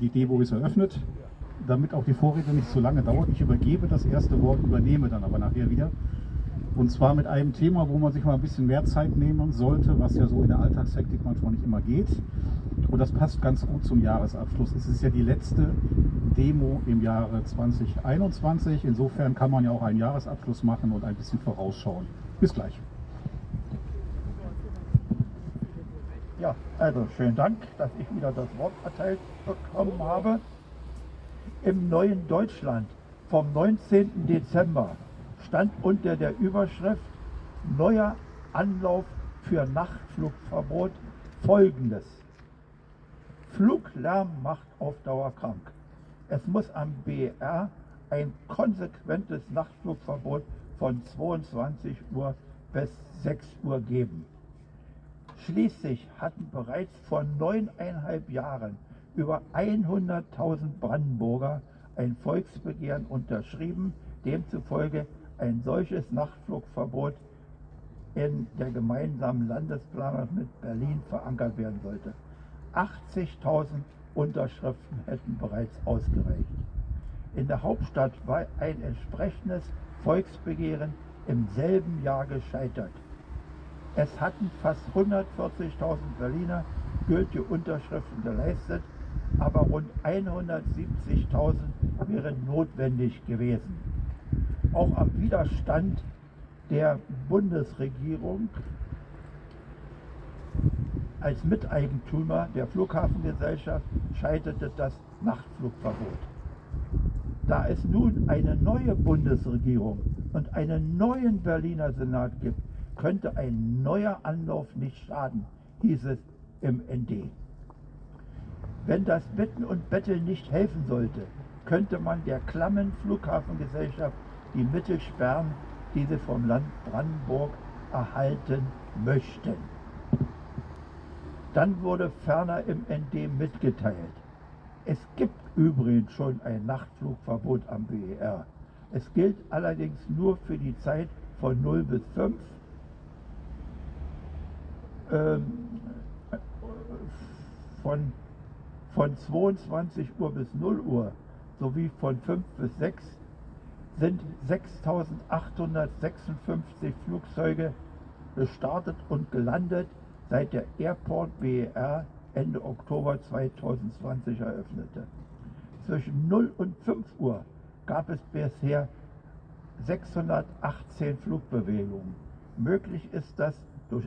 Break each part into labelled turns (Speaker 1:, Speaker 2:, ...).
Speaker 1: Die Demo ist eröffnet, damit auch die Vorrede nicht zu lange dauert. Ich übergebe das erste Wort, übernehme dann aber nachher wieder. Und zwar mit einem Thema, wo man sich mal ein bisschen mehr Zeit nehmen sollte, was ja so in der Alltagshektik manchmal nicht immer geht. Und das passt ganz gut zum Jahresabschluss. Es ist ja die letzte Demo im Jahre 2021. Insofern kann man ja auch einen Jahresabschluss machen und ein bisschen vorausschauen. Bis gleich.
Speaker 2: Ja, also schönen Dank, dass ich wieder das Wort erteilt bekommen habe. Im neuen Deutschland vom 19. Dezember stand unter der Überschrift Neuer Anlauf für Nachtflugverbot folgendes. Fluglärm macht auf Dauer krank. Es muss am BR ein konsequentes Nachtflugverbot von 22 Uhr bis 6 Uhr geben. Schließlich hatten bereits vor neuneinhalb Jahren über 100.000 Brandenburger ein Volksbegehren unterschrieben, demzufolge ein solches Nachtflugverbot in der gemeinsamen Landesplanung mit Berlin verankert werden sollte. 80.000 Unterschriften hätten bereits ausgereicht. In der Hauptstadt war ein entsprechendes Volksbegehren im selben Jahr gescheitert. Es hatten fast 140.000 Berliner gültige Unterschriften geleistet, aber rund 170.000 wären notwendig gewesen. Auch am Widerstand der Bundesregierung als Miteigentümer der Flughafengesellschaft scheiterte das Nachtflugverbot. Da es nun eine neue Bundesregierung und einen neuen Berliner Senat gibt, könnte ein neuer Anlauf nicht schaden, hieß es im ND. Wenn das Bitten und Betteln nicht helfen sollte, könnte man der klammen Flughafengesellschaft die Mittel sperren, die sie vom Land Brandenburg erhalten möchten. Dann wurde ferner im ND mitgeteilt, es gibt übrigens schon ein Nachtflugverbot am BER. Es gilt allerdings nur für die Zeit von 0 bis 5 ähm, von, von 22 Uhr bis 0 Uhr sowie von 5 bis 6 sind 6.856 Flugzeuge gestartet und gelandet, seit der Airport BER Ende Oktober 2020 eröffnete. Zwischen 0 und 5 Uhr gab es bisher 618 Flugbewegungen. Möglich ist das durch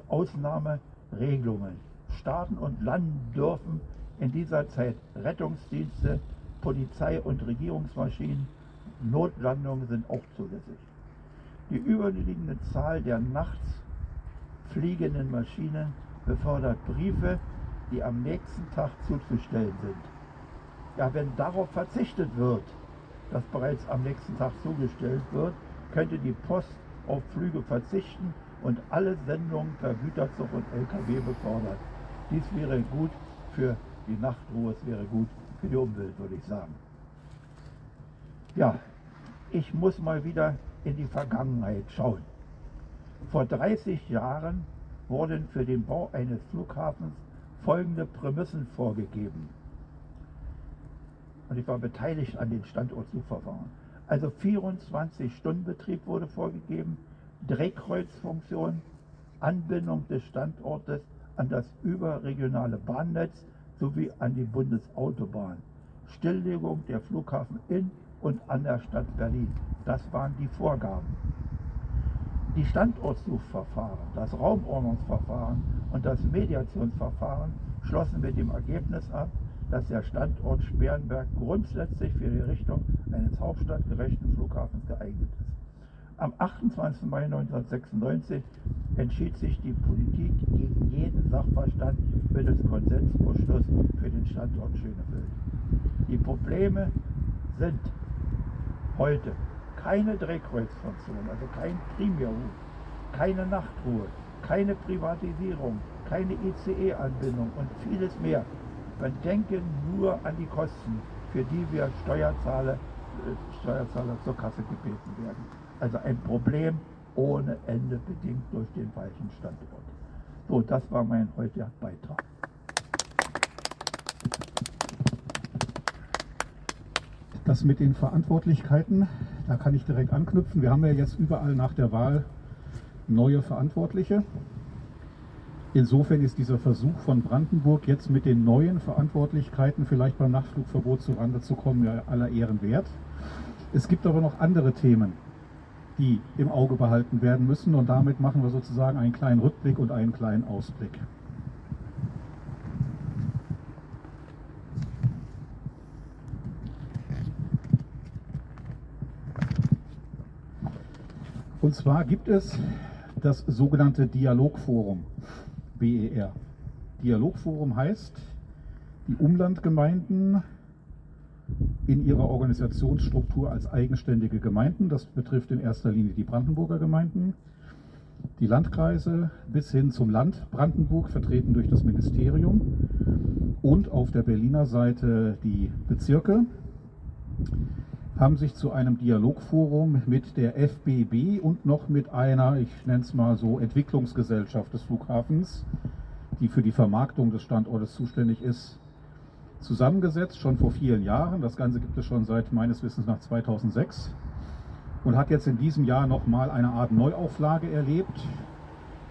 Speaker 2: Ausnahmeregelungen. Starten und landen dürfen in dieser Zeit Rettungsdienste, Polizei und Regierungsmaschinen. Notlandungen sind auch zulässig. Die überliegende Zahl der nachts fliegenden Maschinen befördert Briefe, die am nächsten Tag zuzustellen sind. Ja, wenn darauf verzichtet wird, dass bereits am nächsten Tag zugestellt wird, könnte die Post auf Flüge verzichten und alle Sendungen per Güterzug und LKW befördert. Dies wäre gut für die Nachtruhe, es wäre gut für die Umwelt, würde ich sagen. Ja, ich muss mal wieder in die Vergangenheit schauen. Vor 30 Jahren wurden für den Bau eines Flughafens folgende Prämissen vorgegeben. Und ich war beteiligt an den Standortsuchverfahren. Also 24-Stunden-Betrieb wurde vorgegeben, Drehkreuzfunktion, Anbindung des Standortes an das überregionale Bahnnetz sowie an die Bundesautobahn, Stilllegung der Flughafen in und an der Stadt Berlin. Das waren die Vorgaben. Die Standortsuchverfahren, das Raumordnungsverfahren und das Mediationsverfahren schlossen mit dem Ergebnis ab, dass der Standort Sperrenberg grundsätzlich für die Richtung eines hauptstadtgerechten Flughafens geeignet ist. Am 28. Mai 1996 entschied sich die Politik gegen jeden Sachverstand mittels Konsensbeschluss für den Standort Schönefeld. Die Probleme sind heute keine Drehkreuzfunktion, also kein Primärhut, keine Nachtruhe, keine Privatisierung, keine ICE-Anbindung und vieles mehr. Man denke nur an die Kosten, für die wir Steuerzahler, Steuerzahler zur Kasse gebeten werden. Also ein Problem ohne Ende bedingt durch den falschen Standort. So, das war mein heutiger Beitrag.
Speaker 1: Das mit den Verantwortlichkeiten, da kann ich direkt anknüpfen. Wir haben ja jetzt überall nach der Wahl neue Verantwortliche. Insofern ist dieser Versuch von Brandenburg jetzt mit den neuen Verantwortlichkeiten vielleicht beim Nachtflugverbot zurande zu kommen, ja aller Ehren wert. Es gibt aber noch andere Themen, die im Auge behalten werden müssen und damit machen wir sozusagen einen kleinen Rückblick und einen kleinen Ausblick. Und zwar gibt es das sogenannte Dialogforum BER. Dialogforum heißt, die Umlandgemeinden in ihrer Organisationsstruktur als eigenständige Gemeinden, das betrifft in erster Linie die Brandenburger Gemeinden, die Landkreise bis hin zum Land Brandenburg, vertreten durch das Ministerium, und auf der Berliner Seite die Bezirke haben sich zu einem Dialogforum mit der FBB und noch mit einer, ich nenne es mal so, Entwicklungsgesellschaft des Flughafens, die für die Vermarktung des Standortes zuständig ist, zusammengesetzt, schon vor vielen Jahren. Das Ganze gibt es schon seit meines Wissens nach 2006 und hat jetzt in diesem Jahr nochmal eine Art Neuauflage erlebt.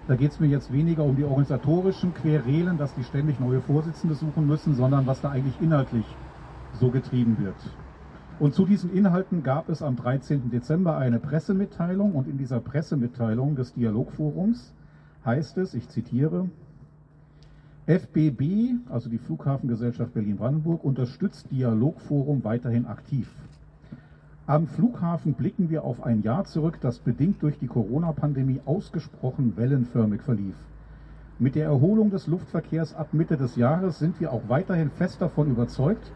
Speaker 1: Da geht es mir jetzt weniger um die organisatorischen Querelen, dass die ständig neue Vorsitzende suchen müssen, sondern was da eigentlich inhaltlich so getrieben wird. Und zu diesen Inhalten gab es am 13. Dezember eine Pressemitteilung und in dieser Pressemitteilung des Dialogforums heißt es, ich zitiere, FBB, also die Flughafengesellschaft Berlin-Brandenburg, unterstützt Dialogforum weiterhin aktiv. Am Flughafen blicken wir auf ein Jahr zurück, das bedingt durch die Corona-Pandemie ausgesprochen wellenförmig verlief. Mit der Erholung des Luftverkehrs ab Mitte des Jahres sind wir auch weiterhin fest davon überzeugt,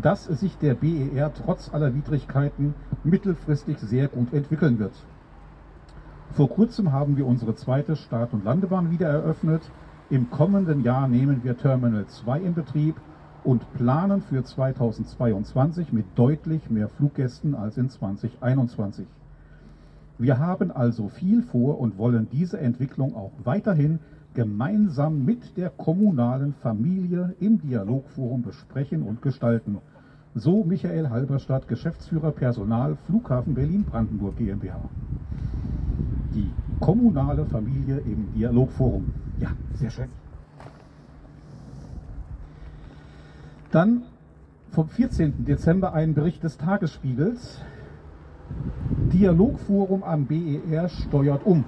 Speaker 1: dass sich der BER trotz aller Widrigkeiten mittelfristig sehr gut entwickeln wird. Vor kurzem haben wir unsere zweite Start- und Landebahn wieder eröffnet. Im kommenden Jahr nehmen wir Terminal 2 in Betrieb und planen für 2022 mit deutlich mehr Fluggästen als in 2021. Wir haben also viel vor und wollen diese Entwicklung auch weiterhin gemeinsam mit der kommunalen Familie im Dialogforum besprechen und gestalten. So Michael Halberstadt, Geschäftsführer Personal Flughafen Berlin-Brandenburg GmbH. Die kommunale Familie im Dialogforum. Ja, sehr schön. Dann vom 14. Dezember ein Bericht des Tagesspiegels. Dialogforum am BER steuert um.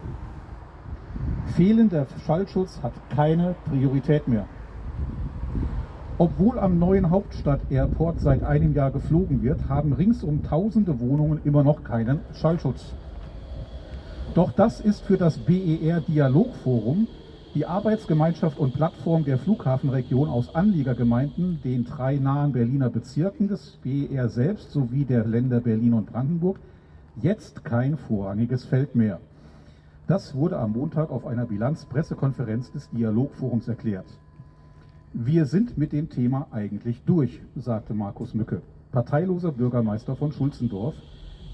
Speaker 1: Fehlender Schallschutz hat keine Priorität mehr. Obwohl am neuen Hauptstadt-Airport seit einem Jahr geflogen wird, haben ringsum tausende Wohnungen immer noch keinen Schallschutz. Doch das ist für das BER Dialogforum, die Arbeitsgemeinschaft und Plattform der Flughafenregion aus Anliegergemeinden, den drei nahen Berliner Bezirken des BER selbst sowie der Länder Berlin und Brandenburg, jetzt kein vorrangiges Feld mehr. Das wurde am Montag auf einer Bilanzpressekonferenz des Dialogforums erklärt. Wir sind mit dem Thema eigentlich durch, sagte Markus Mücke, parteiloser Bürgermeister von Schulzendorf,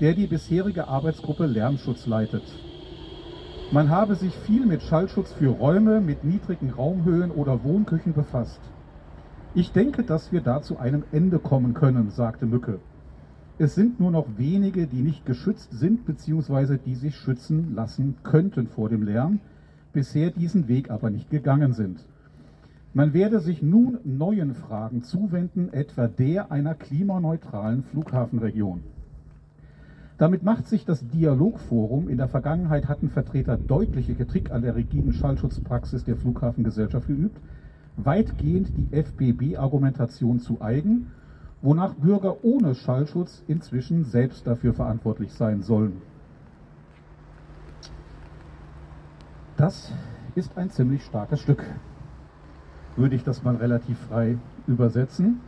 Speaker 1: der die bisherige Arbeitsgruppe Lärmschutz leitet. Man habe sich viel mit Schallschutz für Räume mit niedrigen Raumhöhen oder Wohnküchen befasst. Ich denke, dass wir da zu einem Ende kommen können, sagte Mücke. Es sind nur noch wenige, die nicht geschützt sind bzw. die sich schützen lassen könnten vor dem Lärm, bisher diesen Weg aber nicht gegangen sind. Man werde sich nun neuen Fragen zuwenden, etwa der einer klimaneutralen Flughafenregion. Damit macht sich das Dialogforum, in der Vergangenheit hatten Vertreter deutliche Kritik an der rigiden Schallschutzpraxis der Flughafengesellschaft geübt, weitgehend die FBB-Argumentation zu eigen wonach Bürger ohne Schallschutz inzwischen selbst dafür verantwortlich sein sollen. Das ist ein ziemlich starkes Stück, würde ich das mal relativ frei übersetzen.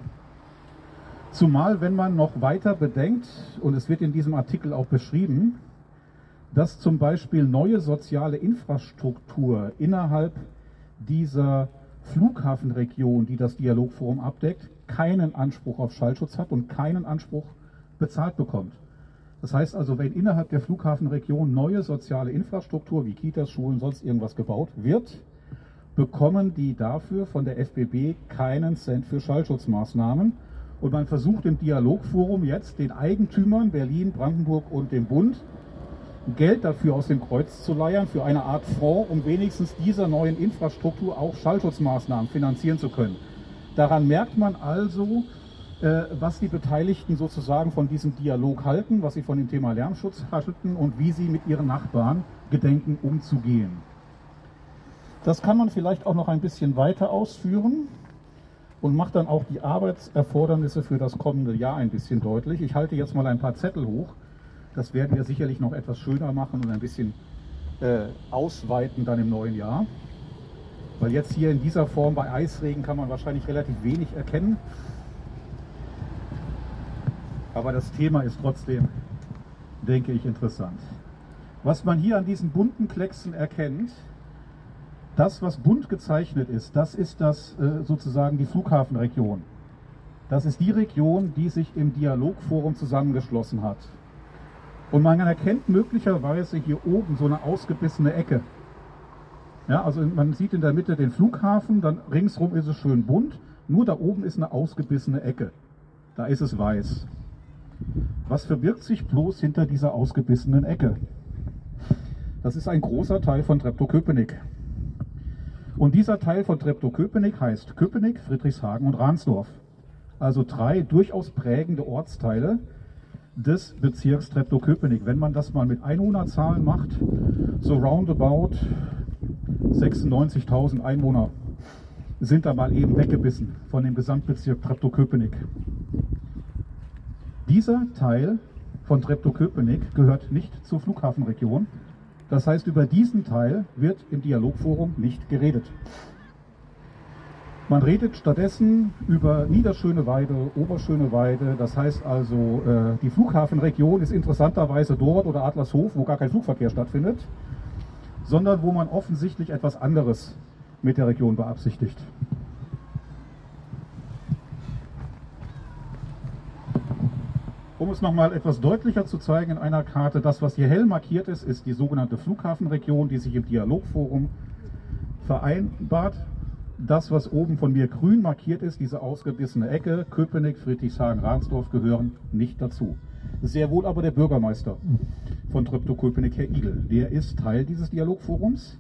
Speaker 1: Zumal, wenn man noch weiter bedenkt, und es wird in diesem Artikel auch beschrieben, dass zum Beispiel neue soziale Infrastruktur innerhalb dieser Flughafenregion, die das Dialogforum abdeckt, keinen Anspruch auf Schallschutz hat und keinen Anspruch bezahlt bekommt. Das heißt also, wenn innerhalb der Flughafenregion neue soziale Infrastruktur wie Kitas, Schulen, sonst irgendwas gebaut wird, bekommen die dafür von der FBB keinen Cent für Schallschutzmaßnahmen Und man versucht im Dialogforum jetzt den Eigentümern Berlin, Brandenburg und dem Bund Geld dafür aus dem Kreuz zu leiern, für eine Art Fonds, um wenigstens dieser neuen Infrastruktur auch Schallschutzmaßnahmen finanzieren zu können. Daran merkt man also, äh, was die Beteiligten sozusagen von diesem Dialog halten, was sie von dem Thema Lärmschutz halten und wie sie mit ihren Nachbarn gedenken umzugehen. Das kann man vielleicht auch noch ein bisschen weiter ausführen und macht dann auch die Arbeitserfordernisse für das kommende Jahr ein bisschen deutlich. Ich halte jetzt mal ein paar Zettel hoch. Das werden wir sicherlich noch etwas schöner machen und ein bisschen äh, ausweiten dann im neuen Jahr. Weil jetzt hier in dieser Form bei Eisregen kann man wahrscheinlich relativ wenig erkennen. Aber das Thema ist trotzdem, denke ich, interessant. Was man hier an diesen bunten Klecksen erkennt, das, was bunt gezeichnet ist, das ist das äh, sozusagen die Flughafenregion. Das ist die Region, die sich im Dialogforum zusammengeschlossen hat. Und man erkennt möglicherweise hier oben so eine ausgebissene Ecke. Ja, also man sieht in der Mitte den Flughafen, dann ringsrum ist es schön bunt, nur da oben ist eine ausgebissene Ecke. Da ist es weiß. Was verbirgt sich bloß hinter dieser ausgebissenen Ecke? Das ist ein großer Teil von Treptow-Köpenick. Und dieser Teil von Treptow-Köpenick heißt Köpenick, Friedrichshagen und Ransdorf. Also drei durchaus prägende Ortsteile des Bezirks Treptow-Köpenick. Wenn man das mal mit Einwohnerzahlen macht, so roundabout 96.000 Einwohner sind da mal eben weggebissen von dem Gesamtbezirk Treptow-Köpenick. Dieser Teil von Treptow-Köpenick gehört nicht zur Flughafenregion. Das heißt, über diesen Teil wird im Dialogforum nicht geredet. Man redet stattdessen über Niederschöneweide, Oberschöneweide. Das heißt also, äh, die Flughafenregion ist interessanterweise dort oder Adlershof, wo gar kein Flugverkehr stattfindet sondern wo man offensichtlich etwas anderes mit der Region beabsichtigt. Um es nochmal etwas deutlicher zu zeigen in einer Karte, das, was hier hell markiert ist, ist die sogenannte Flughafenregion, die sich im Dialogforum vereinbart. Das, was oben von mir grün markiert ist, diese ausgebissene Ecke, Köpenick, Friedrichshagen, Ransdorf, gehören nicht dazu. Sehr wohl aber der Bürgermeister von Treptow-Köpenick, Herr Igel. Der ist Teil dieses Dialogforums.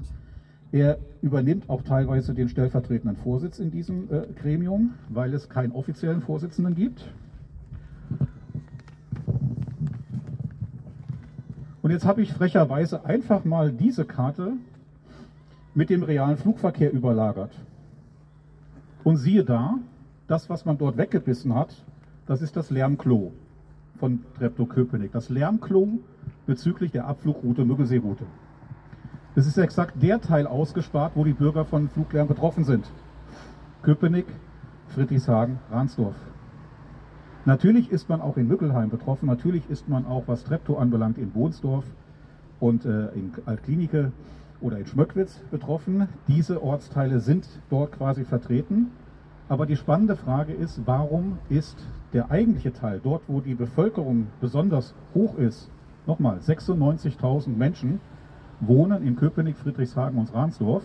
Speaker 1: Er übernimmt auch teilweise den stellvertretenden Vorsitz in diesem äh, Gremium, weil es keinen offiziellen Vorsitzenden gibt. Und jetzt habe ich frecherweise einfach mal diese Karte mit dem realen Flugverkehr überlagert. Und siehe da, das, was man dort weggebissen hat, das ist das Lärmklo von Treptow-Köpenick. Das Lärmklo bezüglich der Abflugroute Müggelsee-Route. Es ist exakt der Teil ausgespart, wo die Bürger von Fluglärm betroffen sind. Köpenick, Friedrichshagen, Ransdorf. Natürlich ist man auch in Mückelheim betroffen, natürlich ist man auch, was Treptow anbelangt, in Bohnsdorf und äh, in Altklinike oder in Schmöckwitz betroffen. Diese Ortsteile sind dort quasi vertreten. Aber die spannende Frage ist, warum ist der eigentliche Teil, dort wo die Bevölkerung besonders hoch ist, nochmal 96.000 Menschen wohnen in Köpenick, Friedrichshagen und Ransdorf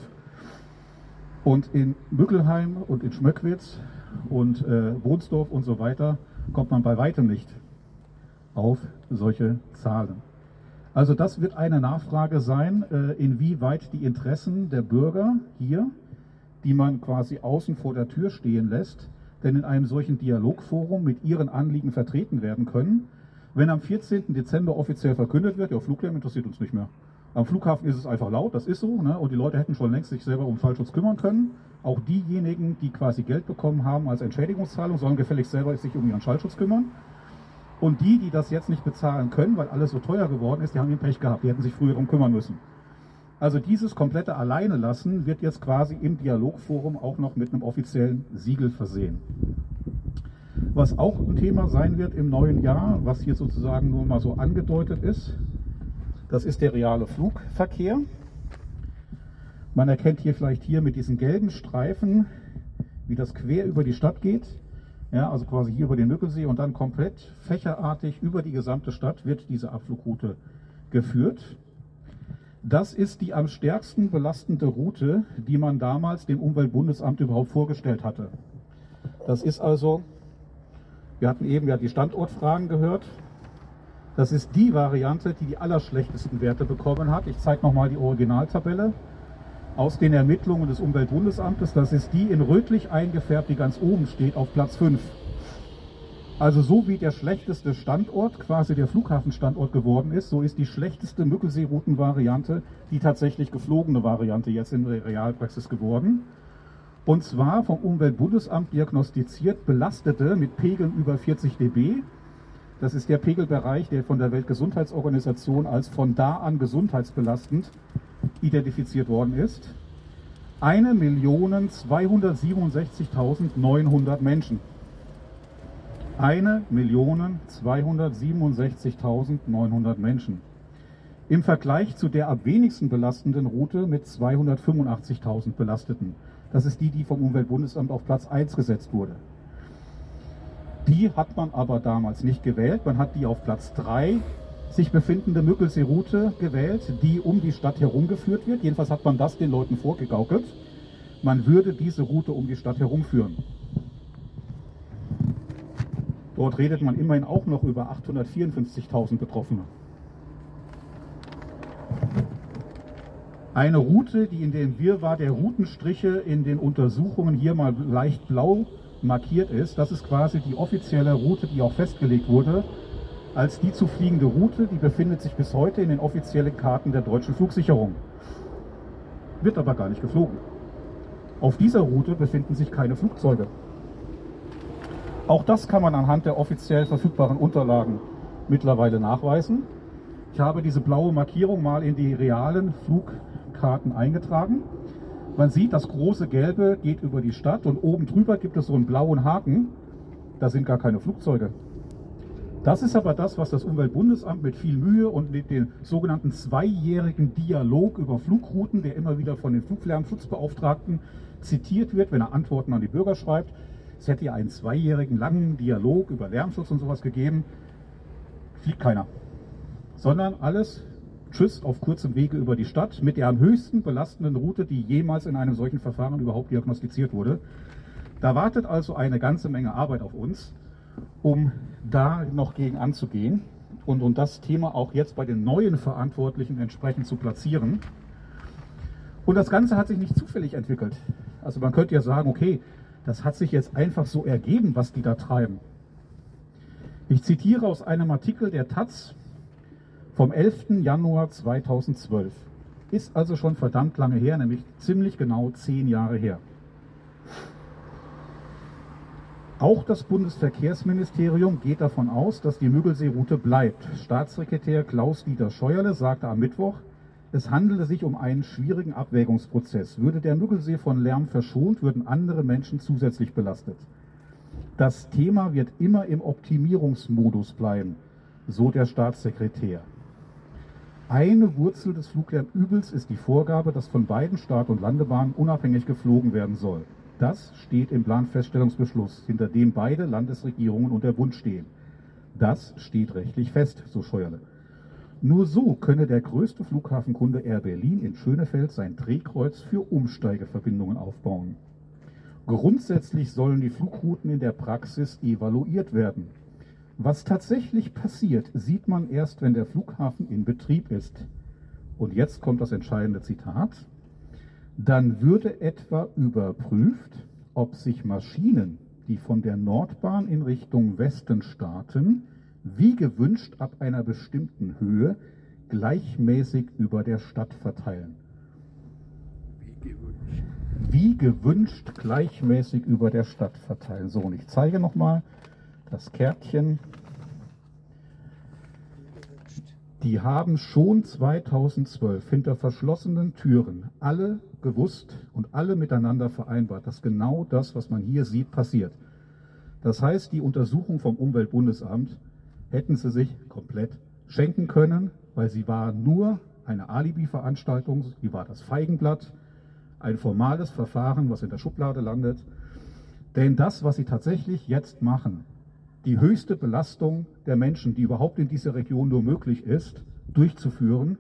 Speaker 1: und in Mückelheim und in Schmöckwitz und äh, Wohnsdorf und so weiter kommt man bei weitem nicht auf solche Zahlen. Also das wird eine Nachfrage sein, äh, inwieweit die Interessen der Bürger hier die man quasi außen vor der Tür stehen lässt, denn in einem solchen Dialogforum mit ihren Anliegen vertreten werden können. Wenn am 14. Dezember offiziell verkündet wird, ja, Fluglärm interessiert uns nicht mehr. Am Flughafen ist es einfach laut, das ist so, ne? und die Leute hätten schon längst sich selber um Schallschutz kümmern können. Auch diejenigen, die quasi Geld bekommen haben als Entschädigungszahlung, sollen gefälligst selber sich um ihren Schallschutz kümmern. Und die, die das jetzt nicht bezahlen können, weil alles so teuer geworden ist, die haben den Pech gehabt, die hätten sich früher darum kümmern müssen. Also dieses komplette Alleine lassen wird jetzt quasi im Dialogforum auch noch mit einem offiziellen Siegel versehen. Was auch ein Thema sein wird im neuen Jahr, was hier sozusagen nur mal so angedeutet ist, das ist der reale Flugverkehr. Man erkennt hier vielleicht hier mit diesen gelben Streifen, wie das quer über die Stadt geht. Ja, also quasi hier über den Mückelsee und dann komplett fächerartig über die gesamte Stadt wird diese Abflugroute geführt. Das ist die am stärksten belastende Route, die man damals dem Umweltbundesamt überhaupt vorgestellt hatte. Das ist also Wir hatten eben ja die Standortfragen gehört. Das ist die Variante, die die allerschlechtesten Werte bekommen hat. Ich zeige nochmal die Originaltabelle aus den Ermittlungen des Umweltbundesamtes. Das ist die in rötlich eingefärbt, die ganz oben steht, auf Platz 5. Also so wie der schlechteste Standort quasi der Flughafenstandort geworden ist, so ist die schlechteste Mückelseerouten-Variante die tatsächlich geflogene Variante jetzt in der Realpraxis geworden. Und zwar vom Umweltbundesamt diagnostiziert belastete mit Pegeln über 40 dB das ist der Pegelbereich, der von der Weltgesundheitsorganisation als von da an gesundheitsbelastend identifiziert worden ist. 1.267.900 Menschen. 1.267.900 Menschen. Im Vergleich zu der am wenigsten belastenden Route mit 285.000 Belasteten. Das ist die, die vom Umweltbundesamt auf Platz 1 gesetzt wurde. Die hat man aber damals nicht gewählt. Man hat die auf Platz 3 sich befindende Müggelsee-Route gewählt, die um die Stadt herumgeführt wird. Jedenfalls hat man das den Leuten vorgegaukelt. Man würde diese Route um die Stadt herumführen. Dort redet man immerhin auch noch über 854.000 Betroffene. Eine Route, die in dem Wirrwarr der Routenstriche in den Untersuchungen hier mal leicht blau markiert ist. Das ist quasi die offizielle Route, die auch festgelegt wurde als die zu fliegende Route. Die befindet sich bis heute in den offiziellen Karten der deutschen Flugsicherung. Wird aber gar nicht geflogen. Auf dieser Route befinden sich keine Flugzeuge. Auch das kann man anhand der offiziell verfügbaren Unterlagen mittlerweile nachweisen. Ich habe diese blaue Markierung mal in die realen Flugkarten eingetragen. Man sieht, das große Gelbe geht über die Stadt und oben drüber gibt es so einen blauen Haken. Da sind gar keine Flugzeuge. Das ist aber das, was das Umweltbundesamt mit viel Mühe und mit dem sogenannten zweijährigen Dialog über Flugrouten, der immer wieder von den Fluglärmschutzbeauftragten zitiert wird, wenn er Antworten an die Bürger schreibt. Es hätte ja einen zweijährigen langen Dialog über Lärmschutz und sowas gegeben. Fliegt keiner. Sondern alles Tschüss auf kurzem Wege über die Stadt mit der am höchsten belastenden Route, die jemals in einem solchen Verfahren überhaupt diagnostiziert wurde. Da wartet also eine ganze Menge Arbeit auf uns, um da noch gegen anzugehen und um das Thema auch jetzt bei den neuen Verantwortlichen entsprechend zu platzieren. Und das Ganze hat sich nicht zufällig entwickelt. Also man könnte ja sagen, okay, das hat sich jetzt einfach so ergeben, was die da treiben. Ich zitiere aus einem Artikel der Taz vom 11. Januar 2012. Ist also schon verdammt lange her, nämlich ziemlich genau zehn Jahre her. Auch das Bundesverkehrsministerium geht davon aus, dass die Müggelsee-Route bleibt. Staatssekretär Klaus-Dieter Scheuerle sagte am Mittwoch, es handele sich um einen schwierigen Abwägungsprozess. Würde der Müggelsee von Lärm verschont, würden andere Menschen zusätzlich belastet. Das Thema wird immer im Optimierungsmodus bleiben, so der Staatssekretär. Eine Wurzel des Fluglärmübels ist die Vorgabe, dass von beiden Start- und Landebahnen unabhängig geflogen werden soll. Das steht im Planfeststellungsbeschluss, hinter dem beide Landesregierungen und der Bund stehen. Das steht rechtlich fest, so Scheuerle. Nur so könne der größte Flughafenkunde Air Berlin in Schönefeld sein Drehkreuz für Umsteigeverbindungen aufbauen. Grundsätzlich sollen die Flugrouten in der Praxis evaluiert werden. Was tatsächlich passiert, sieht man erst, wenn der Flughafen in Betrieb ist. Und jetzt kommt das entscheidende Zitat. Dann würde etwa überprüft, ob sich Maschinen, die von der Nordbahn in Richtung Westen starten, wie gewünscht ab einer bestimmten Höhe gleichmäßig über der Stadt verteilen. Wie gewünscht. Wie gewünscht gleichmäßig über der Stadt verteilen. So, und ich zeige nochmal das Kärtchen. Die haben schon 2012 hinter verschlossenen Türen alle gewusst und alle miteinander vereinbart, dass genau das, was man hier sieht, passiert. Das heißt, die Untersuchung vom Umweltbundesamt hätten sie sich komplett schenken können, weil sie war nur eine Alibi-Veranstaltung, sie war das Feigenblatt, ein formales Verfahren, was in der Schublade landet. Denn das, was sie tatsächlich jetzt machen, die höchste Belastung der Menschen, die überhaupt in dieser Region nur möglich ist, durchzuführen,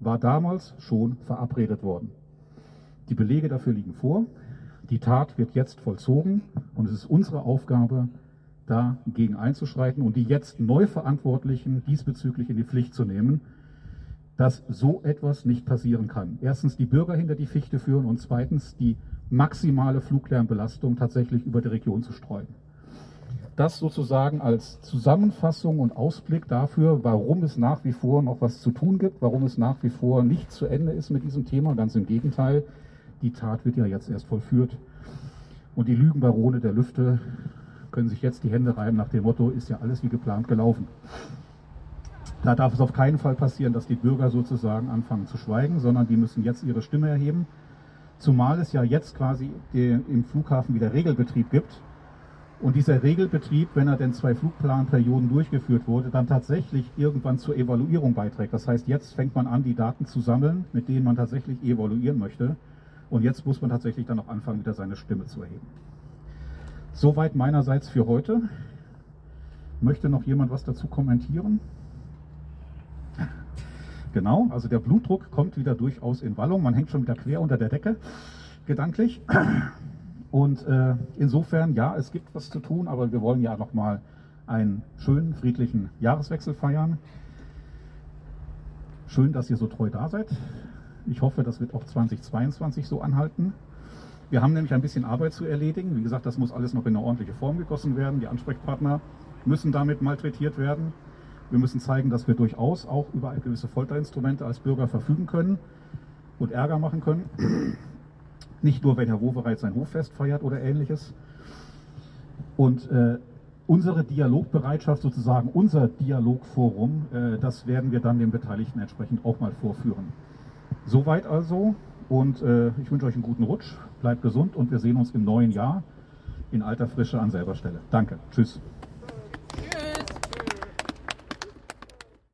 Speaker 1: war damals schon verabredet worden. Die Belege dafür liegen vor. Die Tat wird jetzt vollzogen und es ist unsere Aufgabe, dagegen einzuschreiten und die jetzt Neuverantwortlichen diesbezüglich in die Pflicht zu nehmen, dass so etwas nicht passieren kann. Erstens die Bürger hinter die Fichte führen und zweitens die maximale Fluglärmbelastung tatsächlich über die Region zu streuen. Das sozusagen als Zusammenfassung und Ausblick dafür, warum es nach wie vor noch was zu tun gibt, warum es nach wie vor nicht zu Ende ist mit diesem Thema. Ganz im Gegenteil, die Tat wird ja jetzt erst vollführt. Und die Lügenbarone der Lüfte können sich jetzt die Hände reiben nach dem Motto, ist ja alles wie geplant gelaufen. Da darf es auf keinen Fall passieren, dass die Bürger sozusagen anfangen zu schweigen, sondern die müssen jetzt ihre Stimme erheben. Zumal es ja jetzt quasi im Flughafen wieder Regelbetrieb gibt. Und dieser Regelbetrieb, wenn er denn zwei Flugplanperioden durchgeführt wurde, dann tatsächlich irgendwann zur Evaluierung beiträgt. Das heißt, jetzt fängt man an, die Daten zu sammeln, mit denen man tatsächlich evaluieren möchte. Und jetzt muss man tatsächlich dann auch anfangen, wieder seine Stimme zu erheben. Soweit meinerseits für heute. Möchte noch jemand was dazu kommentieren? Genau, also der Blutdruck kommt wieder durchaus in Wallung. Man hängt schon wieder quer unter der Decke, gedanklich. Und äh, insofern, ja, es gibt was zu tun, aber wir wollen ja nochmal einen schönen, friedlichen Jahreswechsel feiern. Schön, dass ihr so treu da seid. Ich hoffe, das wird auch 2022 so anhalten. Wir haben nämlich ein bisschen Arbeit zu erledigen. Wie gesagt, das muss alles noch in eine ordentliche Form gegossen werden. Die Ansprechpartner müssen damit malträtiert werden. Wir müssen zeigen, dass wir durchaus auch über gewisse Folterinstrumente als Bürger verfügen können und Ärger machen können. Nicht nur, wenn Herr Wowereit sein Hoffest feiert oder ähnliches. Und äh, unsere Dialogbereitschaft, sozusagen unser Dialogforum, äh, das werden wir dann den Beteiligten entsprechend auch mal vorführen. Soweit also und äh, ich wünsche euch einen guten Rutsch, bleibt gesund und wir sehen uns im neuen Jahr in alter Frische an selber Stelle. Danke, tschüss.